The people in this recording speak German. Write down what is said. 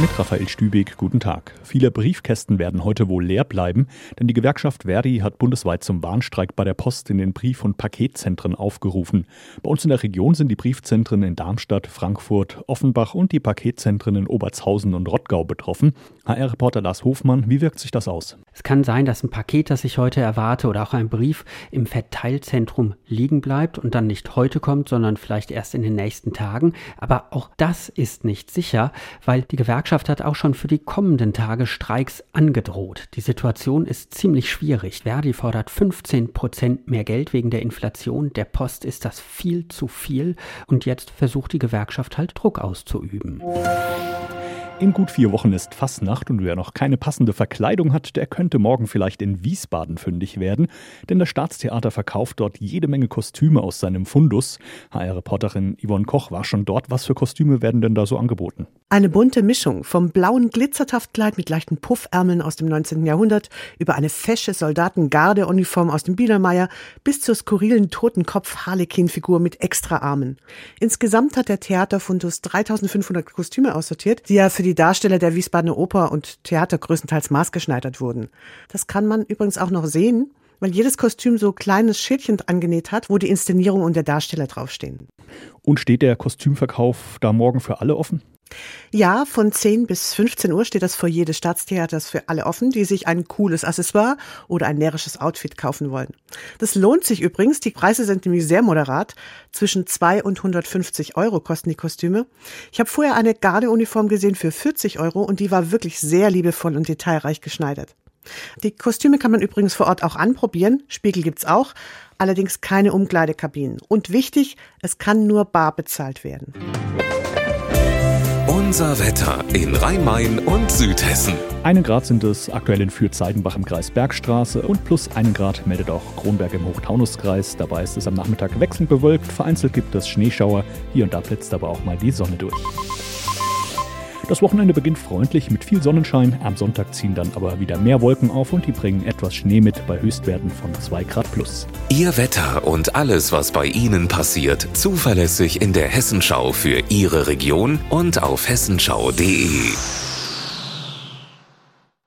Mit Raphael Stübig, guten Tag. Viele Briefkästen werden heute wohl leer bleiben, denn die Gewerkschaft Verdi hat bundesweit zum Warnstreik bei der Post in den Brief- und Paketzentren aufgerufen. Bei uns in der Region sind die Briefzentren in Darmstadt, Frankfurt, Offenbach und die Paketzentren in Obertshausen und Rottgau betroffen. HR-Reporter Lars Hofmann, wie wirkt sich das aus? Es kann sein, dass ein Paket, das ich heute erwarte oder auch ein Brief im Verteilzentrum liegen bleibt und dann nicht heute kommt, sondern vielleicht erst in den nächsten Tagen. Aber auch das ist nicht sicher, weil die Gewerkschaft Gewerkschaft hat auch schon für die kommenden Tage Streiks angedroht. Die Situation ist ziemlich schwierig. Verdi fordert 15 Prozent mehr Geld wegen der Inflation. Der Post ist das viel zu viel. Und jetzt versucht die Gewerkschaft halt Druck auszuüben. In gut vier Wochen ist Fastnacht und wer noch keine passende Verkleidung hat, der könnte morgen vielleicht in Wiesbaden fündig werden, denn das Staatstheater verkauft dort jede Menge Kostüme aus seinem Fundus. HR-Reporterin Yvonne Koch war schon dort. Was für Kostüme werden denn da so angeboten? Eine bunte Mischung vom blauen Glitzertaftkleid mit leichten Puffärmeln aus dem 19. Jahrhundert über eine fesche Soldatengardeuniform aus dem Biedermeier bis zur skurrilen Totenkopf-Harlequin-Figur mit Extraarmen. Insgesamt hat der Theaterfundus 3500 Kostüme aussortiert, die er für die die Darsteller der Wiesbadener Oper und Theater größtenteils maßgeschneidert wurden. Das kann man übrigens auch noch sehen, weil jedes Kostüm so kleines Schildchen angenäht hat, wo die Inszenierung und der Darsteller draufstehen. Und steht der Kostümverkauf da morgen für alle offen? Ja, von 10 bis 15 Uhr steht das Foyer des Staatstheaters für alle offen, die sich ein cooles Accessoire oder ein närrisches Outfit kaufen wollen. Das lohnt sich übrigens. Die Preise sind nämlich sehr moderat. Zwischen 2 und 150 Euro kosten die Kostüme. Ich habe vorher eine Gardeuniform gesehen für 40 Euro und die war wirklich sehr liebevoll und detailreich geschneidert. Die Kostüme kann man übrigens vor Ort auch anprobieren. Spiegel gibt's auch. Allerdings keine Umkleidekabinen. Und wichtig, es kann nur bar bezahlt werden. Unser Wetter in Rhein-Main und Südhessen. Einen Grad sind es aktuell in Fürth-Seidenbach im Kreis Bergstraße und plus einen Grad meldet auch Kronberg im Hochtaunuskreis. Dabei ist es am Nachmittag wechselnd bewölkt, vereinzelt gibt es Schneeschauer, hier und da blitzt aber auch mal die Sonne durch. Das Wochenende beginnt freundlich mit viel Sonnenschein. Am Sonntag ziehen dann aber wieder mehr Wolken auf und die bringen etwas Schnee mit bei Höchstwerten von 2 Grad plus. Ihr Wetter und alles, was bei Ihnen passiert, zuverlässig in der Hessenschau für Ihre Region und auf hessenschau.de.